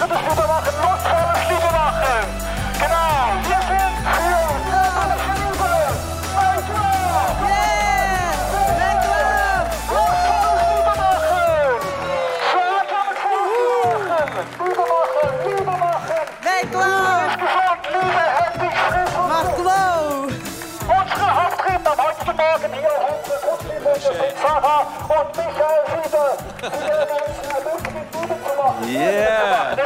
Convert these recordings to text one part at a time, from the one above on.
Neben der Genau, wir sind für alle Hilfe. Mein Tor! Yeah! Mein Tor! Notfall, Stiegewache. Schulterwache, Stiegewache. Stiegewache, Stiegewache. Mijn klauw! Insgesamt, lieve Hedwig Schriffel. Mijn klauw! Am heutigen Morgen hier auf dem Fußball und Michael Sieber. Ja,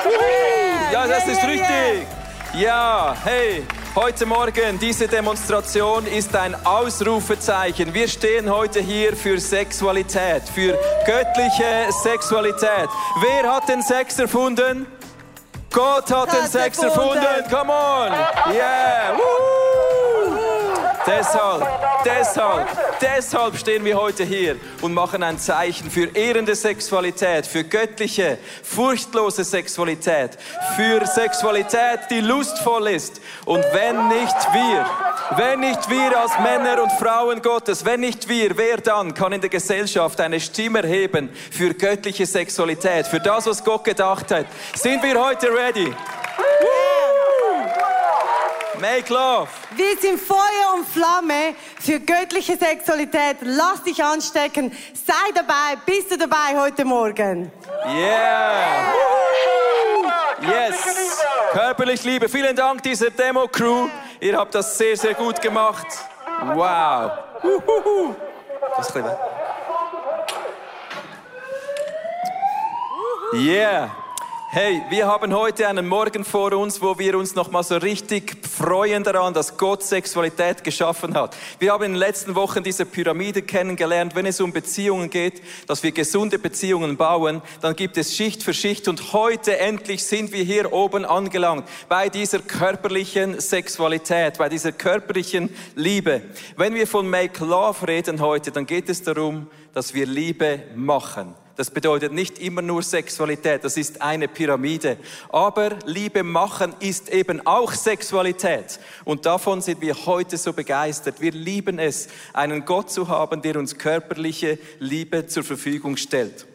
das ist richtig. Ja, hey. Heute Morgen, diese Demonstration ist ein Ausrufezeichen. Wir stehen heute hier für Sexualität, für göttliche Sexualität. Wer hat den Sex erfunden? Gott hat den Sex erfunden. Come on. Yeah. Woo. Deshalb, deshalb, deshalb stehen wir heute hier und machen ein Zeichen für ehrende Sexualität, für göttliche, furchtlose Sexualität, für Sexualität, die lustvoll ist. Und wenn nicht wir, wenn nicht wir als Männer und Frauen Gottes, wenn nicht wir, wer dann kann in der Gesellschaft eine Stimme erheben für göttliche Sexualität, für das, was Gott gedacht hat? Sind wir heute ready? Make love. Wir sind Feuer und Flamme für göttliche Sexualität. Lass dich anstecken. Sei dabei. Bist du dabei heute Morgen? Yeah. Yes. Körperlich Liebe. Vielen Dank dieser Demo-Crew. Ihr habt das sehr, sehr gut gemacht. Wow. Das ist Yeah. Hey, wir haben heute einen Morgen vor uns, wo wir uns noch mal so richtig freuen daran, dass Gott Sexualität geschaffen hat. Wir haben in den letzten Wochen diese Pyramide kennengelernt. Wenn es um Beziehungen geht, dass wir gesunde Beziehungen bauen, dann gibt es Schicht für Schicht und heute endlich sind wir hier oben angelangt bei dieser körperlichen Sexualität, bei dieser körperlichen Liebe. Wenn wir von Make Love reden heute, dann geht es darum, dass wir Liebe machen. Das bedeutet nicht immer nur Sexualität, das ist eine Pyramide. Aber Liebe machen ist eben auch Sexualität. Und davon sind wir heute so begeistert. Wir lieben es, einen Gott zu haben, der uns körperliche Liebe zur Verfügung stellt.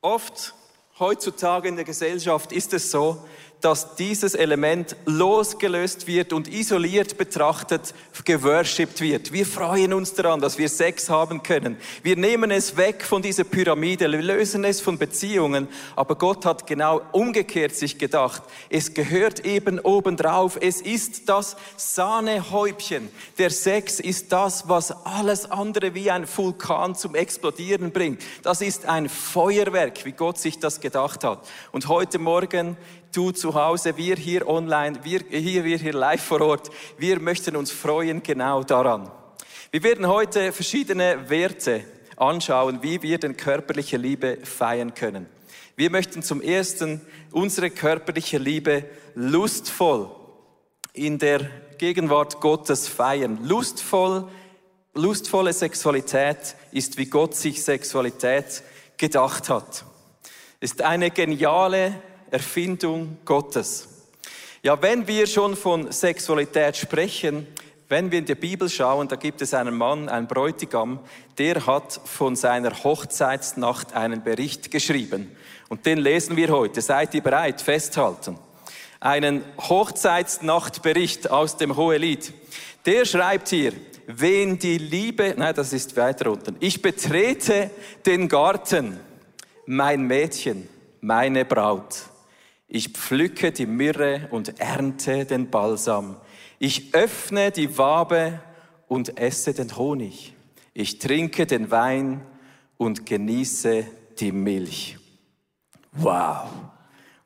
Oft heutzutage in der Gesellschaft ist es so, dass dieses Element losgelöst wird und isoliert betrachtet geworshipped wird. Wir freuen uns daran, dass wir Sex haben können. Wir nehmen es weg von dieser Pyramide, wir lösen es von Beziehungen. Aber Gott hat genau umgekehrt sich gedacht. Es gehört eben obendrauf. Es ist das Sahnehäubchen. Der Sex ist das, was alles andere wie ein Vulkan zum Explodieren bringt. Das ist ein Feuerwerk, wie Gott sich das gedacht hat. Und heute Morgen du zu Hause, wir hier online, wir hier, wir hier live vor Ort, wir möchten uns freuen genau daran. Wir werden heute verschiedene Werte anschauen, wie wir den körperliche Liebe feiern können. Wir möchten zum ersten unsere körperliche Liebe lustvoll in der Gegenwart Gottes feiern. Lustvoll, lustvolle Sexualität ist, wie Gott sich Sexualität gedacht hat. Ist eine geniale Erfindung Gottes. Ja, wenn wir schon von Sexualität sprechen, wenn wir in die Bibel schauen, da gibt es einen Mann, einen Bräutigam, der hat von seiner Hochzeitsnacht einen Bericht geschrieben. Und den lesen wir heute. Seid ihr bereit? Festhalten. Einen Hochzeitsnachtbericht aus dem Hohelied. Der schreibt hier, wen die Liebe, nein, das ist weiter unten. Ich betrete den Garten, mein Mädchen, meine Braut. Ich pflücke die Myrrhe und ernte den Balsam. Ich öffne die Wabe und esse den Honig. Ich trinke den Wein und genieße die Milch. Wow,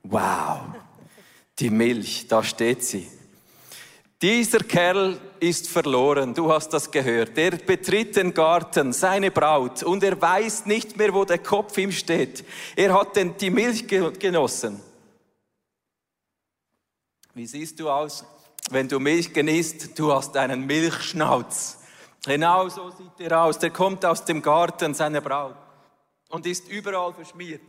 wow, die Milch, da steht sie. Dieser Kerl ist verloren, du hast das gehört. Er betritt den Garten, seine Braut, und er weiß nicht mehr, wo der Kopf ihm steht. Er hat den, die Milch genossen. Wie siehst du aus, wenn du Milch genießt? Du hast einen Milchschnauz. Genau so sieht er aus. Der kommt aus dem Garten seiner Braut und ist überall verschmiert.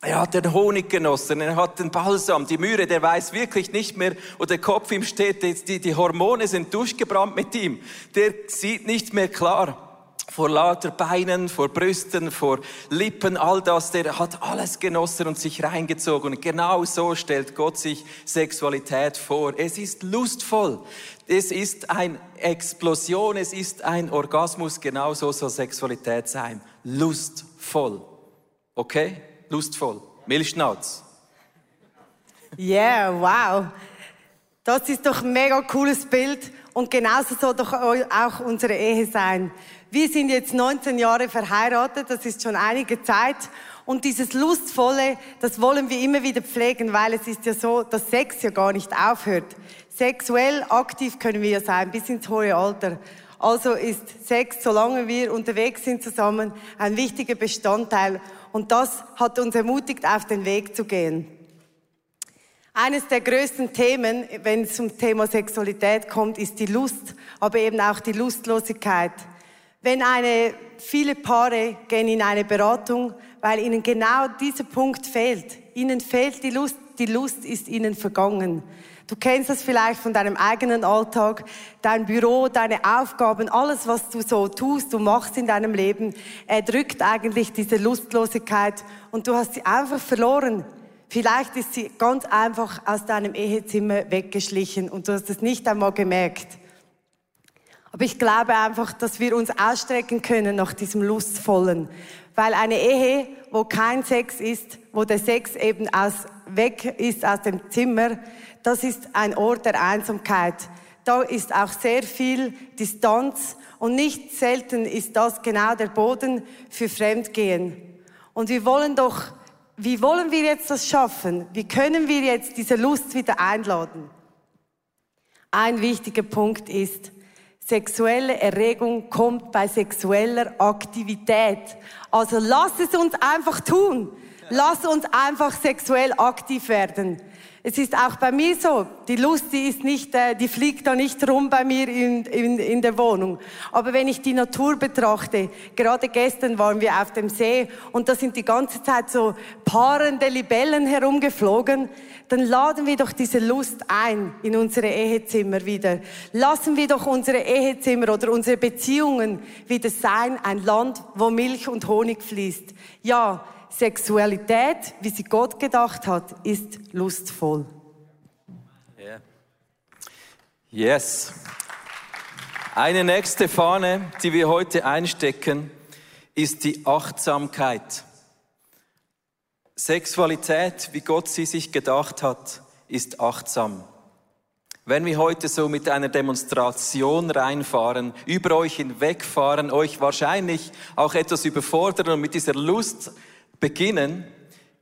Er hat den Honig genossen, er hat den Balsam, die Mühre, der weiß wirklich nicht mehr, wo der Kopf ihm steht. Die, die Hormone sind durchgebrannt mit ihm. Der sieht nicht mehr klar vor lauter Beinen, vor Brüsten, vor Lippen, all das, der hat alles genossen und sich reingezogen. Und genau so stellt Gott sich Sexualität vor. Es ist lustvoll. Es ist eine Explosion, es ist ein Orgasmus, genau so soll Sexualität sein. Lustvoll. Okay? Lustvoll. Milchschnauz. Yeah, wow. Das ist doch ein mega cooles Bild Und genauso soll doch auch unsere Ehe sein. Wir sind jetzt 19 Jahre verheiratet, das ist schon einige Zeit. Und dieses Lustvolle, das wollen wir immer wieder pflegen, weil es ist ja so, dass Sex ja gar nicht aufhört. Sexuell aktiv können wir ja sein, bis ins hohe Alter. Also ist Sex, solange wir unterwegs sind zusammen, ein wichtiger Bestandteil. Und das hat uns ermutigt, auf den Weg zu gehen. Eines der größten Themen, wenn es zum Thema Sexualität kommt, ist die Lust, aber eben auch die Lustlosigkeit. Wenn eine, viele Paare gehen in eine Beratung, weil ihnen genau dieser Punkt fehlt. Ihnen fehlt die Lust, die Lust ist ihnen vergangen. Du kennst das vielleicht von deinem eigenen Alltag, dein Büro, deine Aufgaben, alles, was du so tust, du machst in deinem Leben, erdrückt eigentlich diese Lustlosigkeit und du hast sie einfach verloren. Vielleicht ist sie ganz einfach aus deinem Ehezimmer weggeschlichen und du hast es nicht einmal gemerkt. Aber ich glaube einfach, dass wir uns ausstrecken können nach diesem Lustvollen. Weil eine Ehe, wo kein Sex ist, wo der Sex eben aus, weg ist aus dem Zimmer, das ist ein Ort der Einsamkeit. Da ist auch sehr viel Distanz und nicht selten ist das genau der Boden für Fremdgehen. Und wir wollen doch wie wollen wir jetzt das schaffen? Wie können wir jetzt diese Lust wieder einladen? Ein wichtiger Punkt ist, sexuelle Erregung kommt bei sexueller Aktivität. Also lass es uns einfach tun. Lass uns einfach sexuell aktiv werden. Es ist auch bei mir so, die Lust, die ist nicht, äh, die fliegt da nicht rum bei mir in, in, in der Wohnung. Aber wenn ich die Natur betrachte, gerade gestern waren wir auf dem See und da sind die ganze Zeit so paarende Libellen herumgeflogen, dann laden wir doch diese Lust ein in unsere Ehezimmer wieder. Lassen wir doch unsere Ehezimmer oder unsere Beziehungen wieder sein, ein Land, wo Milch und Honig fließt. Ja, Sexualität, wie sie Gott gedacht hat, ist lustvoll. Yeah. Yes. Eine nächste Fahne, die wir heute einstecken, ist die Achtsamkeit. Sexualität, wie Gott sie sich gedacht hat, ist achtsam. Wenn wir heute so mit einer Demonstration reinfahren, über euch hinwegfahren, euch wahrscheinlich auch etwas überfordern und mit dieser Lust beginnen,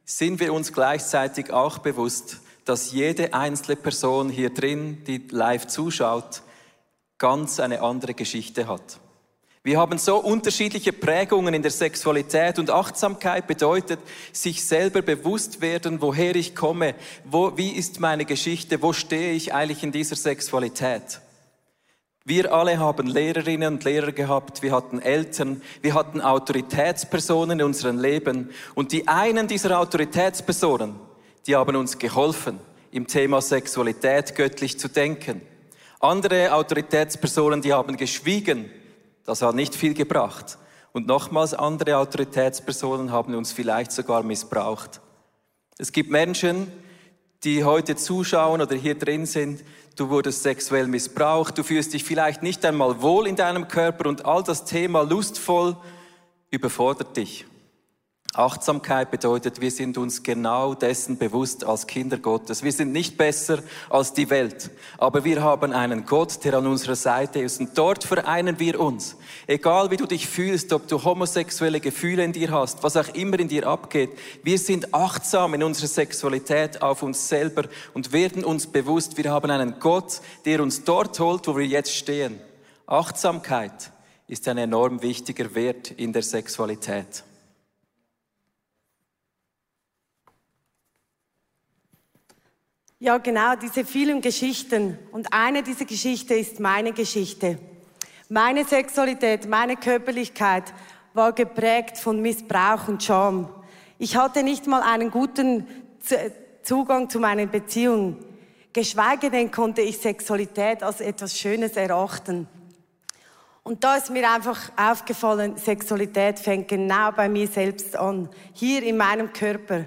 sind wir uns gleichzeitig auch bewusst, dass jede einzelne Person hier drin, die live zuschaut, ganz eine andere Geschichte hat. Wir haben so unterschiedliche Prägungen in der Sexualität und Achtsamkeit bedeutet, sich selber bewusst werden, woher ich komme, wo, wie ist meine Geschichte, wo stehe ich eigentlich in dieser Sexualität. Wir alle haben Lehrerinnen und Lehrer gehabt, wir hatten Eltern, wir hatten Autoritätspersonen in unserem Leben. Und die einen dieser Autoritätspersonen, die haben uns geholfen, im Thema Sexualität göttlich zu denken. Andere Autoritätspersonen, die haben geschwiegen. Das hat nicht viel gebracht. Und nochmals andere Autoritätspersonen haben uns vielleicht sogar missbraucht. Es gibt Menschen, die heute zuschauen oder hier drin sind, du wurdest sexuell missbraucht, du fühlst dich vielleicht nicht einmal wohl in deinem Körper und all das Thema lustvoll überfordert dich. Achtsamkeit bedeutet, wir sind uns genau dessen bewusst als Kinder Gottes. Wir sind nicht besser als die Welt, aber wir haben einen Gott, der an unserer Seite ist und dort vereinen wir uns. Egal wie du dich fühlst, ob du homosexuelle Gefühle in dir hast, was auch immer in dir abgeht, wir sind achtsam in unserer Sexualität auf uns selber und werden uns bewusst, wir haben einen Gott, der uns dort holt, wo wir jetzt stehen. Achtsamkeit ist ein enorm wichtiger Wert in der Sexualität. Ja, genau, diese vielen Geschichten. Und eine dieser Geschichten ist meine Geschichte. Meine Sexualität, meine Körperlichkeit war geprägt von Missbrauch und Scham. Ich hatte nicht mal einen guten Zugang zu meinen Beziehungen. Geschweige denn konnte ich Sexualität als etwas Schönes erachten. Und da ist mir einfach aufgefallen, Sexualität fängt genau bei mir selbst an, hier in meinem Körper.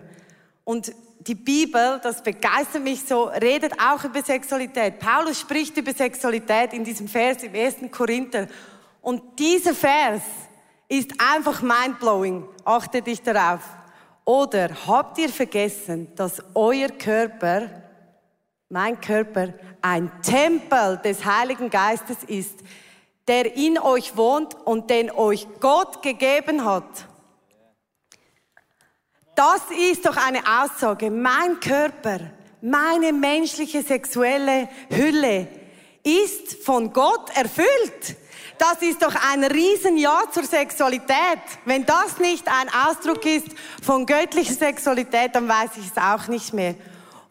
Und die Bibel, das begeistert mich so, redet auch über Sexualität. Paulus spricht über Sexualität in diesem Vers im 1. Korinther. Und dieser Vers ist einfach mindblowing. Achte dich darauf. Oder habt ihr vergessen, dass euer Körper mein Körper ein Tempel des Heiligen Geistes ist, der in euch wohnt und den euch Gott gegeben hat. Das ist doch eine Aussage. Mein Körper, meine menschliche sexuelle Hülle ist von Gott erfüllt. Das ist doch ein Riesenja zur Sexualität. Wenn das nicht ein Ausdruck ist von göttlicher Sexualität, dann weiß ich es auch nicht mehr.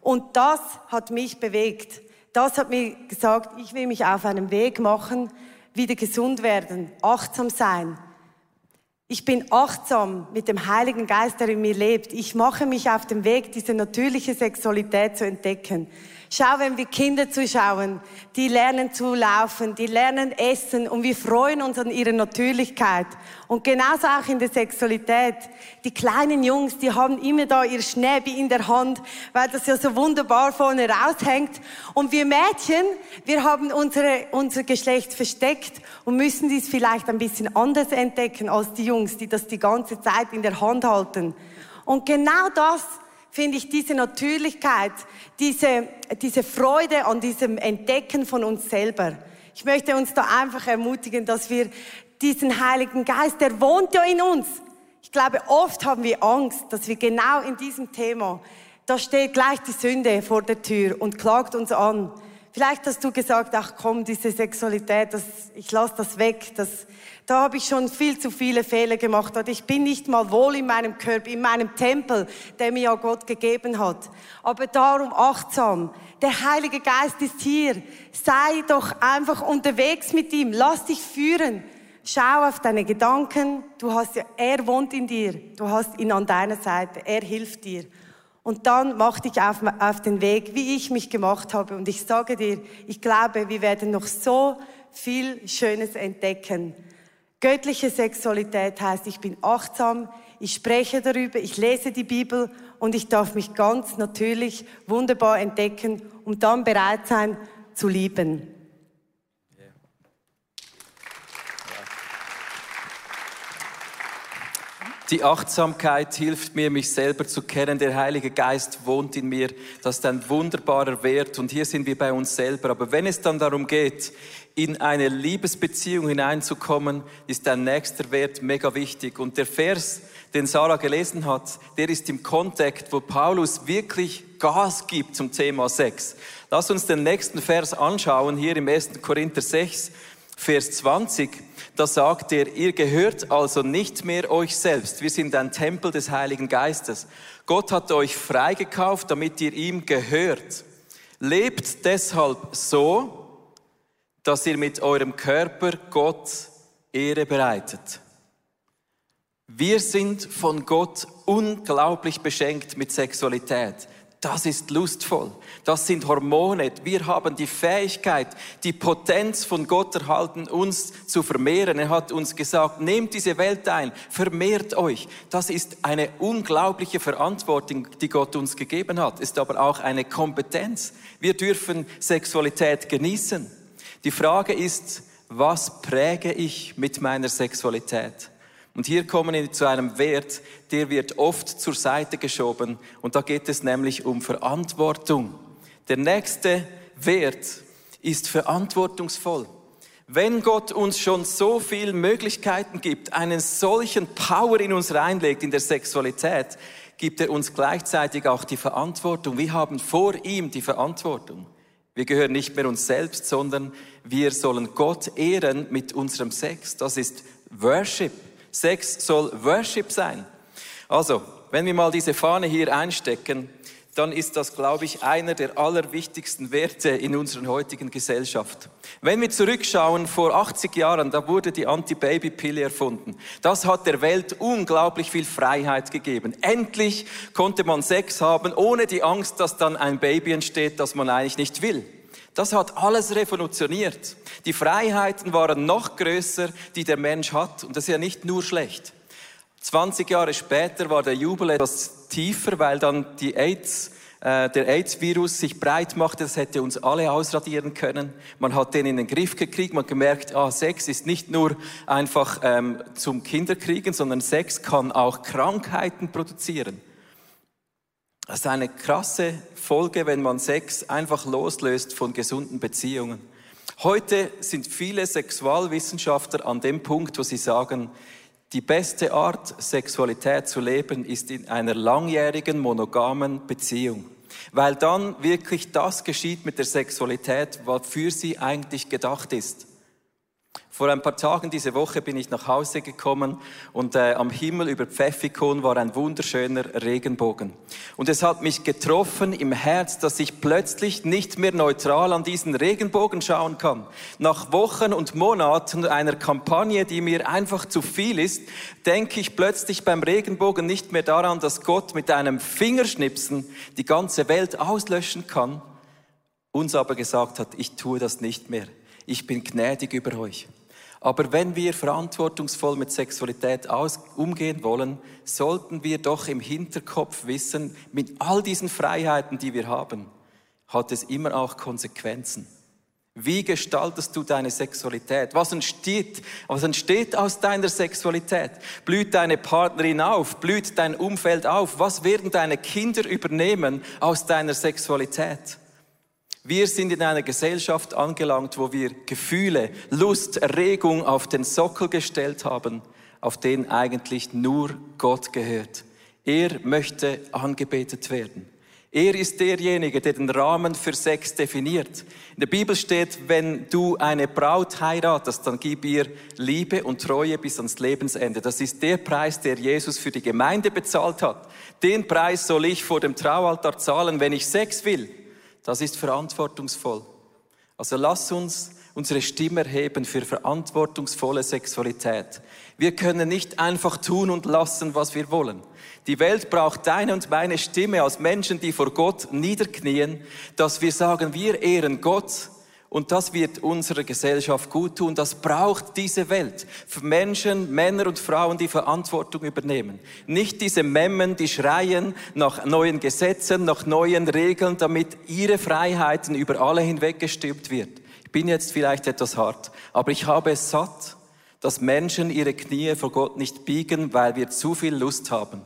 Und das hat mich bewegt. Das hat mir gesagt, ich will mich auf einen Weg machen, wieder gesund werden, achtsam sein. Ich bin achtsam mit dem Heiligen Geist, der in mir lebt. Ich mache mich auf den Weg, diese natürliche Sexualität zu entdecken. Schau, wenn wir Kinder zuschauen, die lernen zu laufen, die lernen essen und wir freuen uns an ihrer Natürlichkeit. Und genauso auch in der Sexualität. Die kleinen Jungs, die haben immer da ihr Schnäbi in der Hand, weil das ja so wunderbar vorne raushängt. Und wir Mädchen, wir haben unsere, unser Geschlecht versteckt und müssen dies vielleicht ein bisschen anders entdecken als die Jungs, die das die ganze Zeit in der Hand halten. Und genau das finde ich diese Natürlichkeit, diese, diese Freude an diesem Entdecken von uns selber. Ich möchte uns da einfach ermutigen, dass wir diesen Heiligen Geist, der wohnt ja in uns. Ich glaube, oft haben wir Angst, dass wir genau in diesem Thema, da steht gleich die Sünde vor der Tür und klagt uns an. Vielleicht hast du gesagt, ach komm, diese Sexualität, das, ich lasse das weg, das, da habe ich schon viel zu viele Fehler gemacht. Und ich bin nicht mal wohl in meinem Körper, in meinem Tempel, der mir ja Gott gegeben hat. Aber darum achtsam. Der Heilige Geist ist hier. Sei doch einfach unterwegs mit ihm. Lass dich führen. Schau auf deine Gedanken. Du hast ja, er wohnt in dir. Du hast ihn an deiner Seite. Er hilft dir. Und dann mach dich auf, auf den Weg, wie ich mich gemacht habe. Und ich sage dir, ich glaube, wir werden noch so viel Schönes entdecken. Göttliche Sexualität heißt, ich bin achtsam, ich spreche darüber, ich lese die Bibel und ich darf mich ganz natürlich wunderbar entdecken und dann bereit sein zu lieben. Die Achtsamkeit hilft mir, mich selber zu kennen. Der Heilige Geist wohnt in mir. Das ist ein wunderbarer Wert. Und hier sind wir bei uns selber. Aber wenn es dann darum geht, in eine Liebesbeziehung hineinzukommen, ist der nächste Wert mega wichtig. Und der Vers, den Sarah gelesen hat, der ist im Kontext, wo Paulus wirklich Gas gibt zum Thema Sex. Lass uns den nächsten Vers anschauen, hier im 1. Korinther 6, Vers 20 da sagt er, ihr gehört also nicht mehr euch selbst. Wir sind ein Tempel des Heiligen Geistes. Gott hat euch freigekauft, damit ihr ihm gehört. Lebt deshalb so, dass ihr mit eurem Körper Gott Ehre bereitet. Wir sind von Gott unglaublich beschenkt mit Sexualität. Das ist lustvoll. Das sind Hormone. Wir haben die Fähigkeit, die Potenz von Gott erhalten, uns zu vermehren. Er hat uns gesagt, nehmt diese Welt ein, vermehrt euch. Das ist eine unglaubliche Verantwortung, die Gott uns gegeben hat. Ist aber auch eine Kompetenz. Wir dürfen Sexualität genießen. Die Frage ist, was präge ich mit meiner Sexualität? Und hier kommen wir zu einem Wert, der wird oft zur Seite geschoben. Und da geht es nämlich um Verantwortung. Der nächste Wert ist verantwortungsvoll. Wenn Gott uns schon so viele Möglichkeiten gibt, einen solchen Power in uns reinlegt in der Sexualität, gibt er uns gleichzeitig auch die Verantwortung. Wir haben vor ihm die Verantwortung. Wir gehören nicht mehr uns selbst, sondern wir sollen Gott ehren mit unserem Sex. Das ist Worship. Sex soll Worship sein. Also, wenn wir mal diese Fahne hier einstecken, dann ist das, glaube ich, einer der allerwichtigsten Werte in unserer heutigen Gesellschaft. Wenn wir zurückschauen, vor 80 Jahren, da wurde die Anti-Baby-Pille erfunden. Das hat der Welt unglaublich viel Freiheit gegeben. Endlich konnte man Sex haben, ohne die Angst, dass dann ein Baby entsteht, das man eigentlich nicht will. Das hat alles revolutioniert. Die Freiheiten waren noch größer, die der Mensch hat. Und das ist ja nicht nur schlecht. 20 Jahre später war der Jubel etwas tiefer, weil dann die AIDS, äh, der AIDS-Virus sich breit machte. Das hätte uns alle ausradieren können. Man hat den in den Griff gekriegt. Man gemerkt, ah, Sex ist nicht nur einfach ähm, zum Kinderkriegen, sondern Sex kann auch Krankheiten produzieren. Das ist eine krasse Folge, wenn man Sex einfach loslöst von gesunden Beziehungen. Heute sind viele Sexualwissenschaftler an dem Punkt, wo sie sagen, die beste Art, Sexualität zu leben, ist in einer langjährigen monogamen Beziehung. Weil dann wirklich das geschieht mit der Sexualität, was für sie eigentlich gedacht ist. Vor ein paar Tagen diese Woche bin ich nach Hause gekommen und äh, am Himmel über Pfeffikon war ein wunderschöner Regenbogen. Und es hat mich getroffen im Herz, dass ich plötzlich nicht mehr neutral an diesen Regenbogen schauen kann. Nach Wochen und Monaten einer Kampagne, die mir einfach zu viel ist, denke ich plötzlich beim Regenbogen nicht mehr daran, dass Gott mit einem Fingerschnipsen die ganze Welt auslöschen kann. Uns aber gesagt hat, ich tue das nicht mehr. Ich bin gnädig über euch. Aber wenn wir verantwortungsvoll mit Sexualität aus, umgehen wollen, sollten wir doch im Hinterkopf wissen, mit all diesen Freiheiten, die wir haben, hat es immer auch Konsequenzen. Wie gestaltest du deine Sexualität? Was entsteht, was entsteht aus deiner Sexualität? Blüht deine Partnerin auf? Blüht dein Umfeld auf? Was werden deine Kinder übernehmen aus deiner Sexualität? Wir sind in einer Gesellschaft angelangt, wo wir Gefühle, Lust, Erregung auf den Sockel gestellt haben, auf den eigentlich nur Gott gehört. Er möchte angebetet werden. Er ist derjenige, der den Rahmen für Sex definiert. In der Bibel steht, wenn du eine Braut heiratest, dann gib ihr Liebe und Treue bis ans Lebensende. Das ist der Preis, der Jesus für die Gemeinde bezahlt hat. Den Preis soll ich vor dem Traualtar zahlen, wenn ich Sex will. Das ist verantwortungsvoll. Also lass uns unsere Stimme erheben für verantwortungsvolle Sexualität. Wir können nicht einfach tun und lassen, was wir wollen. Die Welt braucht deine und meine Stimme als Menschen, die vor Gott niederknien, dass wir sagen, wir ehren Gott und das wird unserer Gesellschaft gut tun. Das braucht diese Welt. Für Menschen, Männer und Frauen, die Verantwortung übernehmen. Nicht diese Memmen, die schreien nach neuen Gesetzen, nach neuen Regeln, damit ihre Freiheiten über alle hinweggestülpt wird. Ich bin jetzt vielleicht etwas hart, aber ich habe es satt, dass Menschen ihre Knie vor Gott nicht biegen, weil wir zu viel Lust haben.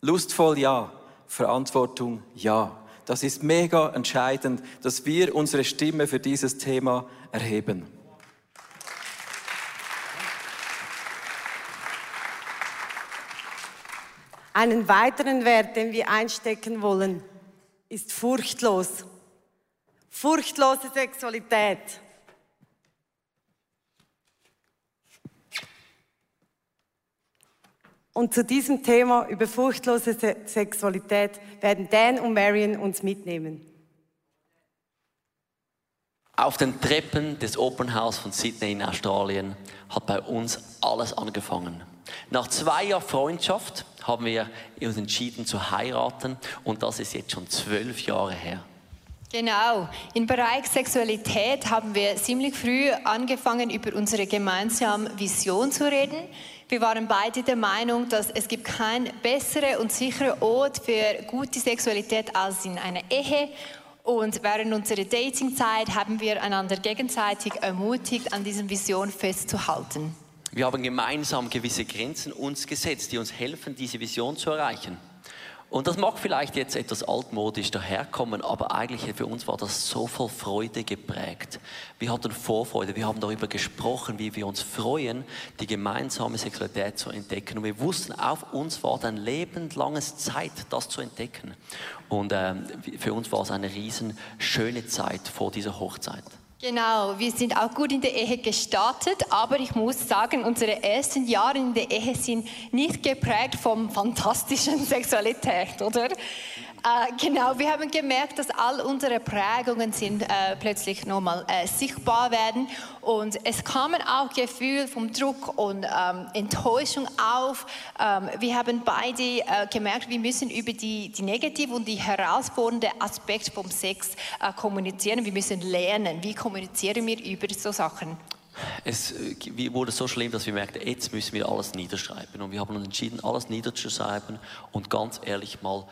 Lustvoll ja, Verantwortung ja. Das ist mega entscheidend, dass wir unsere Stimme für dieses Thema erheben. Einen weiteren Wert, den wir einstecken wollen, ist furchtlos. Furchtlose Sexualität. Und zu diesem Thema über furchtlose Sexualität werden Dan und Marion uns mitnehmen. Auf den Treppen des Open House von Sydney in Australien hat bei uns alles angefangen. Nach zwei Jahren Freundschaft haben wir uns entschieden zu heiraten und das ist jetzt schon zwölf Jahre her. Genau. Im Bereich Sexualität haben wir ziemlich früh angefangen, über unsere gemeinsame Vision zu reden. Wir waren beide der Meinung, dass es gibt keinen besseren und sicheren Ort für gute Sexualität als in einer Ehe. Und während unserer Datingzeit haben wir einander gegenseitig ermutigt, an dieser Vision festzuhalten. Wir haben gemeinsam gewisse Grenzen uns gesetzt, die uns helfen, diese Vision zu erreichen. Und das mag vielleicht jetzt etwas altmodisch daherkommen, aber eigentlich für uns war das so voll Freude geprägt. Wir hatten Vorfreude, wir haben darüber gesprochen, wie wir uns freuen, die gemeinsame Sexualität zu entdecken. Und wir wussten, auf uns war ein lebenslanges Zeit, das zu entdecken. Und äh, für uns war es eine riesen schöne Zeit vor dieser Hochzeit. Genau, wir sind auch gut in der Ehe gestartet, aber ich muss sagen, unsere ersten Jahre in der Ehe sind nicht geprägt von fantastischen Sexualität, oder? Äh, genau, wir haben gemerkt, dass all unsere Prägungen sind äh, plötzlich nochmal äh, sichtbar werden und es kamen auch Gefühle vom Druck und ähm, Enttäuschung auf. Ähm, wir haben beide äh, gemerkt, wir müssen über die, die negative und die herausfordernde Aspekte vom Sex äh, kommunizieren. Wir müssen lernen, wie kommunizieren wir über so Sachen. Es äh, wurde so schlimm, dass wir merkten, jetzt müssen wir alles niederschreiben. Und wir haben uns entschieden, alles niederzuschreiben und ganz ehrlich mal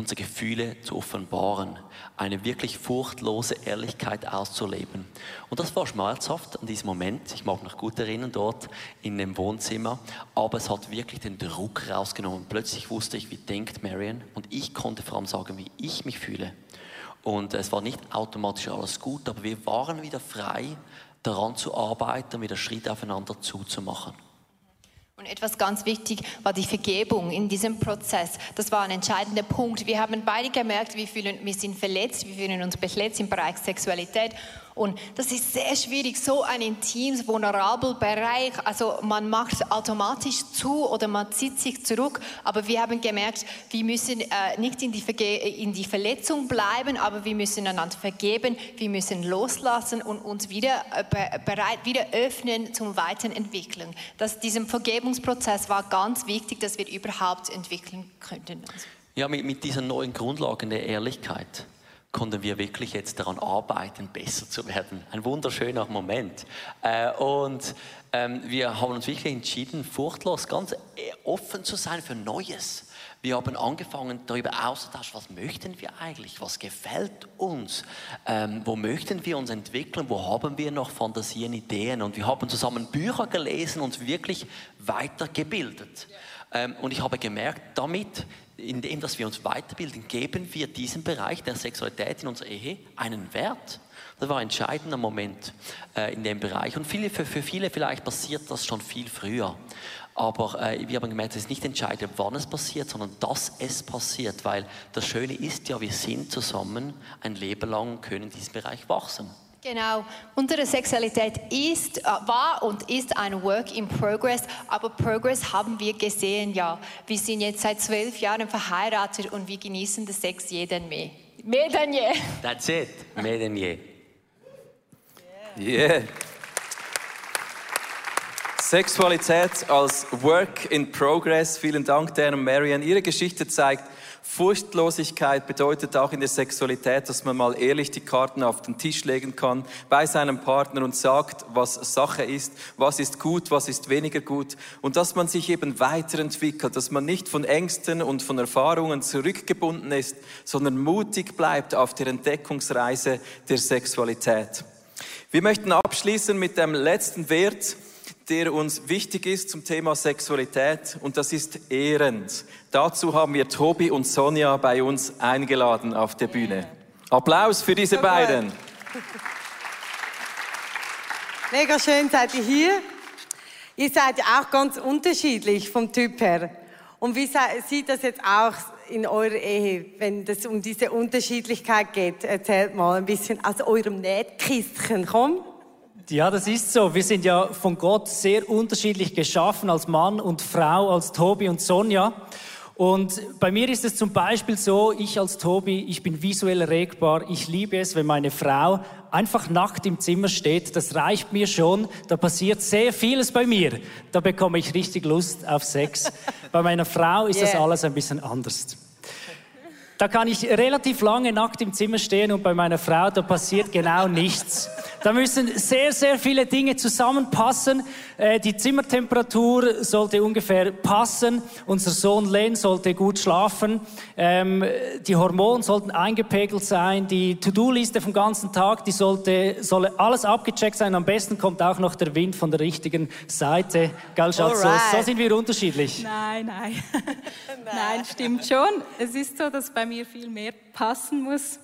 unsere Gefühle zu offenbaren, eine wirklich furchtlose Ehrlichkeit auszuleben. Und das war schmerzhaft an diesem Moment. Ich mag mich gut erinnern, dort in dem Wohnzimmer. Aber es hat wirklich den Druck rausgenommen. Plötzlich wusste ich, wie denkt Marion. Und ich konnte vor allem sagen, wie ich mich fühle. Und es war nicht automatisch alles gut, aber wir waren wieder frei, daran zu arbeiten, wieder Schritt aufeinander zuzumachen. Und etwas ganz wichtig war die Vergebung in diesem Prozess. Das war ein entscheidender Punkt. Wir haben beide gemerkt, wir, fühlen, wir sind verletzt, wir fühlen uns verletzt im Bereich Sexualität. Und das ist sehr schwierig, so ein intimes, vulnerabel Bereich. Also man macht automatisch zu oder man zieht sich zurück. Aber wir haben gemerkt, wir müssen äh, nicht in die, in die Verletzung bleiben, aber wir müssen einander vergeben, wir müssen loslassen und uns wieder äh, bereit, wieder öffnen zum Weiterentwickeln. Das, diesem Vergebungsprozess war ganz wichtig, dass wir überhaupt entwickeln könnten. Ja, mit, mit dieser neuen Grundlage der Ehrlichkeit konnten wir wirklich jetzt daran arbeiten, besser zu werden. Ein wunderschöner Moment. Äh, und ähm, wir haben uns wirklich entschieden, furchtlos, ganz offen zu sein für Neues. Wir haben angefangen, darüber auszutauschen, was möchten wir eigentlich, was gefällt uns, ähm, wo möchten wir uns entwickeln, wo haben wir noch Fantasien, Ideen. Und wir haben zusammen Bücher gelesen und wirklich weitergebildet. Ähm, und ich habe gemerkt, damit indem dass wir uns weiterbilden, geben wir diesem Bereich der Sexualität in unserer Ehe einen Wert. Das war ein entscheidender Moment äh, in dem Bereich. Und viele, für, für, viele vielleicht passiert das schon viel früher. Aber äh, wir haben gemerkt, es ist nicht entscheidend, wann es passiert, sondern dass es passiert. Weil das Schöne ist ja, wir sind zusammen ein Leben lang und können in diesem Bereich wachsen. Genau. Unsere Sexualität ist, äh, war und ist ein Work in Progress, aber Progress haben wir gesehen, ja. Wir sind jetzt seit zwölf Jahren verheiratet und wir genießen den Sex jeden mehr. Mehr denn je. That's it. Mehr denn je. Yeah. Sexualität als Work in Progress. Vielen Dank, Dan und Marian. Ihre Geschichte zeigt, Furchtlosigkeit bedeutet auch in der Sexualität, dass man mal ehrlich die Karten auf den Tisch legen kann bei seinem Partner und sagt, was Sache ist, was ist gut, was ist weniger gut und dass man sich eben weiterentwickelt, dass man nicht von Ängsten und von Erfahrungen zurückgebunden ist, sondern mutig bleibt auf der Entdeckungsreise der Sexualität. Wir möchten abschließen mit dem letzten Wert, der uns wichtig ist zum Thema Sexualität und das ist ehrend. Dazu haben wir Tobi und Sonja bei uns eingeladen auf der Bühne. Applaus für diese beiden. Mega schön seid ihr hier. Ihr seid ja auch ganz unterschiedlich vom Typ her. Und wie sieht das jetzt auch in eurer Ehe, wenn es um diese Unterschiedlichkeit geht? Erzählt mal ein bisschen aus eurem Nähtkistchen. Komm. Ja, das ist so. Wir sind ja von Gott sehr unterschiedlich geschaffen als Mann und Frau, als Tobi und Sonja. Und bei mir ist es zum Beispiel so, ich als Tobi, ich bin visuell erregbar. Ich liebe es, wenn meine Frau einfach nackt im Zimmer steht. Das reicht mir schon. Da passiert sehr vieles bei mir. Da bekomme ich richtig Lust auf Sex. bei meiner Frau ist yeah. das alles ein bisschen anders. Da kann ich relativ lange nackt im Zimmer stehen und bei meiner Frau, da passiert genau nichts. Da müssen sehr, sehr viele Dinge zusammenpassen. Äh, die Zimmertemperatur sollte ungefähr passen. Unser Sohn Len sollte gut schlafen. Ähm, die Hormone sollten eingepegelt sein. Die To-Do-Liste vom ganzen Tag, die sollte, soll alles abgecheckt sein. Am besten kommt auch noch der Wind von der richtigen Seite. Gell, Schatz? So, so sind wir unterschiedlich. Nein, nein. nein, stimmt schon. Es ist so, dass bei mir viel mehr passen muss.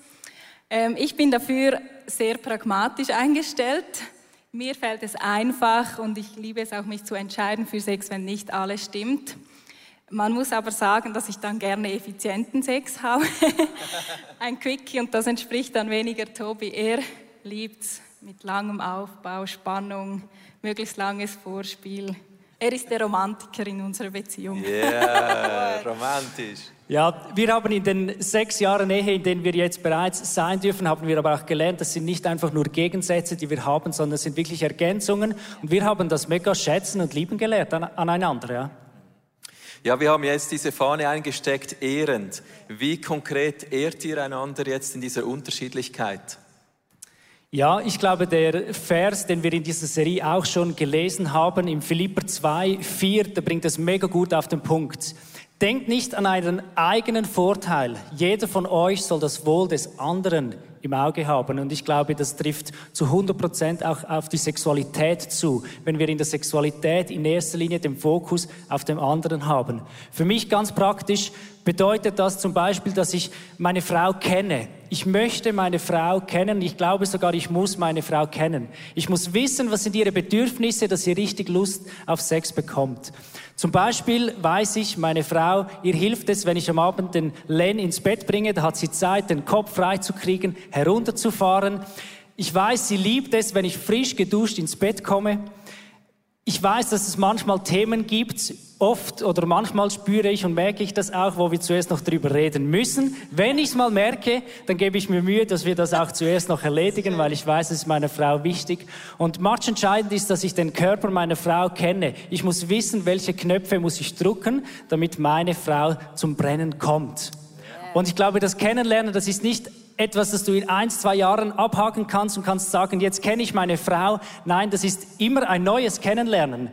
Ähm, ich bin dafür sehr pragmatisch eingestellt. Mir fällt es einfach und ich liebe es auch, mich zu entscheiden für Sex, wenn nicht alles stimmt. Man muss aber sagen, dass ich dann gerne effizienten Sex habe. Ein Quickie und das entspricht dann weniger Tobi. Er liebt es mit langem Aufbau, Spannung, möglichst langes Vorspiel. Er ist der Romantiker in unserer Beziehung. Ja, yeah, romantisch. Ja, wir haben in den sechs Jahren Ehe, in denen wir jetzt bereits sein dürfen, haben wir aber auch gelernt, das sind nicht einfach nur Gegensätze, die wir haben, sondern es sind wirklich Ergänzungen. Und wir haben das mega schätzen und lieben gelernt aneinander. Ja. Ja, wir haben jetzt diese Fahne eingesteckt, ehrend. Wie konkret ehrt ihr einander jetzt in dieser Unterschiedlichkeit? Ja, ich glaube, der Vers, den wir in dieser Serie auch schon gelesen haben, im Philipper 2, 4, der bringt das mega gut auf den Punkt. Denkt nicht an einen eigenen Vorteil. Jeder von euch soll das Wohl des anderen im Auge haben. Und ich glaube, das trifft zu 100 Prozent auch auf die Sexualität zu, wenn wir in der Sexualität in erster Linie den Fokus auf dem anderen haben. Für mich ganz praktisch bedeutet das zum Beispiel, dass ich meine Frau kenne. Ich möchte meine Frau kennen. Ich glaube sogar, ich muss meine Frau kennen. Ich muss wissen, was sind ihre Bedürfnisse, dass sie richtig Lust auf Sex bekommt. Zum Beispiel weiß ich, meine Frau, ihr hilft es, wenn ich am Abend den Len ins Bett bringe, da hat sie Zeit, den Kopf frei zu kriegen, herunterzufahren. Ich weiß, sie liebt es, wenn ich frisch geduscht ins Bett komme. Ich weiß, dass es manchmal Themen gibt, oft oder manchmal spüre ich und merke ich das auch, wo wir zuerst noch drüber reden müssen. Wenn ich es mal merke, dann gebe ich mir Mühe, dass wir das auch zuerst noch erledigen, weil ich weiß, es ist meiner Frau wichtig. Und much entscheidend ist, dass ich den Körper meiner Frau kenne. Ich muss wissen, welche Knöpfe muss ich drücken, damit meine Frau zum Brennen kommt. Und ich glaube, das Kennenlernen, das ist nicht etwas, das du in ein, zwei Jahren abhaken kannst und kannst sagen, jetzt kenne ich meine Frau. Nein, das ist immer ein neues Kennenlernen.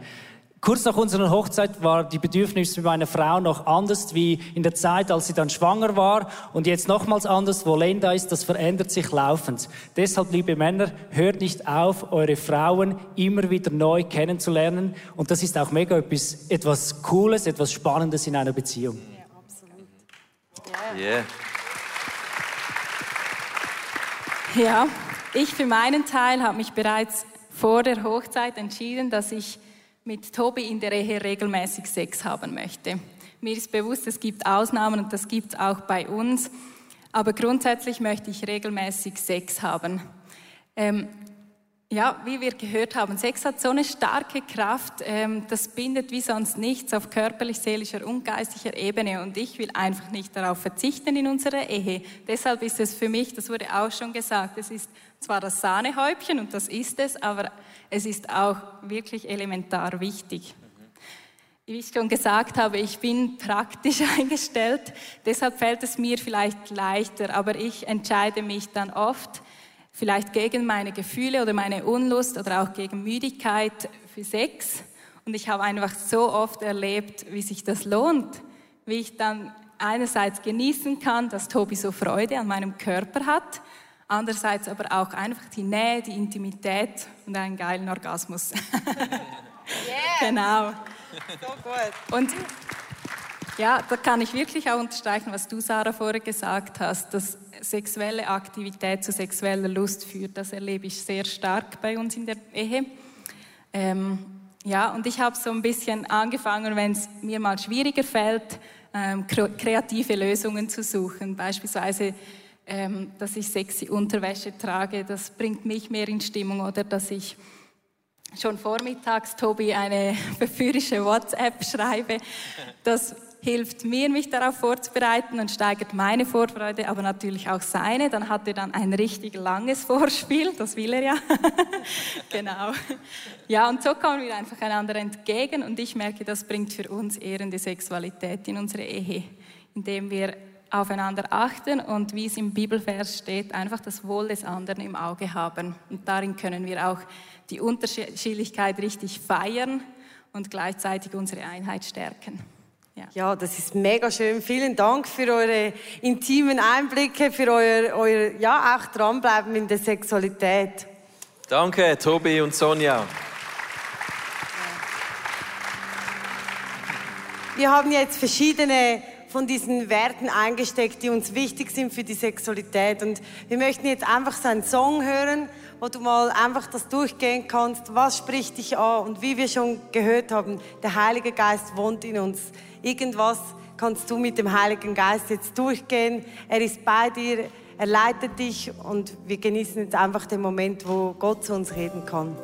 Kurz nach unserer Hochzeit war die Bedürfnisse meiner Frau noch anders wie in der Zeit, als sie dann schwanger war und jetzt nochmals anders, wo Lenda ist, das verändert sich laufend. Deshalb, liebe Männer, hört nicht auf, eure Frauen immer wieder neu kennenzulernen und das ist auch mega etwas, etwas Cooles, etwas Spannendes in einer Beziehung. Ja, absolut. Yeah. Ja, ich für meinen Teil habe mich bereits vor der Hochzeit entschieden, dass ich mit Tobi in der Ehe regelmäßig Sex haben möchte. Mir ist bewusst, es gibt Ausnahmen und das gibt es auch bei uns, aber grundsätzlich möchte ich regelmäßig Sex haben. Ähm, ja, wie wir gehört haben, Sex hat so eine starke Kraft, ähm, das bindet wie sonst nichts auf körperlich, seelischer und geistlicher Ebene und ich will einfach nicht darauf verzichten in unserer Ehe. Deshalb ist es für mich, das wurde auch schon gesagt, es ist zwar das Sahnehäubchen und das ist es, aber es ist auch wirklich elementar wichtig. Wie ich schon gesagt habe, ich bin praktisch eingestellt, deshalb fällt es mir vielleicht leichter, aber ich entscheide mich dann oft, vielleicht gegen meine Gefühle oder meine Unlust oder auch gegen Müdigkeit für Sex. Und ich habe einfach so oft erlebt, wie sich das lohnt, wie ich dann einerseits genießen kann, dass Tobi so Freude an meinem Körper hat, andererseits aber auch einfach die Nähe, die Intimität und einen geilen Orgasmus. Yeah. genau. So gut. Und ja, da kann ich wirklich auch unterstreichen, was du, Sarah, vorher gesagt hast, dass sexuelle Aktivität zu sexueller Lust führt. Das erlebe ich sehr stark bei uns in der Ehe. Ähm, ja, und ich habe so ein bisschen angefangen, wenn es mir mal schwieriger fällt, ähm, kreative Lösungen zu suchen. Beispielsweise, ähm, dass ich sexy Unterwäsche trage, das bringt mich mehr in Stimmung oder dass ich schon vormittags Tobi eine verführerische WhatsApp schreibe. Das hilft mir, mich darauf vorzubereiten und steigert meine Vorfreude, aber natürlich auch seine. Dann hat er dann ein richtig langes Vorspiel, das will er ja. genau. Ja, und so kommen wir einfach einander entgegen und ich merke, das bringt für uns ehrende Sexualität in unsere Ehe, indem wir aufeinander achten und wie es im Bibelvers steht, einfach das Wohl des anderen im Auge haben. Und darin können wir auch die Unterschiedlichkeit richtig feiern und gleichzeitig unsere Einheit stärken. Ja. ja, das ist mega schön. Vielen Dank für eure intimen Einblicke, für euer, euer ja, auch dranbleiben in der Sexualität. Danke, Tobi und Sonja. Wir haben jetzt verschiedene von diesen Werten eingesteckt, die uns wichtig sind für die Sexualität. Und wir möchten jetzt einfach so einen Song hören, wo du mal einfach das durchgehen kannst. Was spricht dich an? Und wie wir schon gehört haben, der Heilige Geist wohnt in uns irgendwas kannst du mit dem Heiligen Geist jetzt durchgehen. Er ist bei dir, er leitet dich und wir genießen jetzt einfach den Moment, wo Gott zu uns reden kann.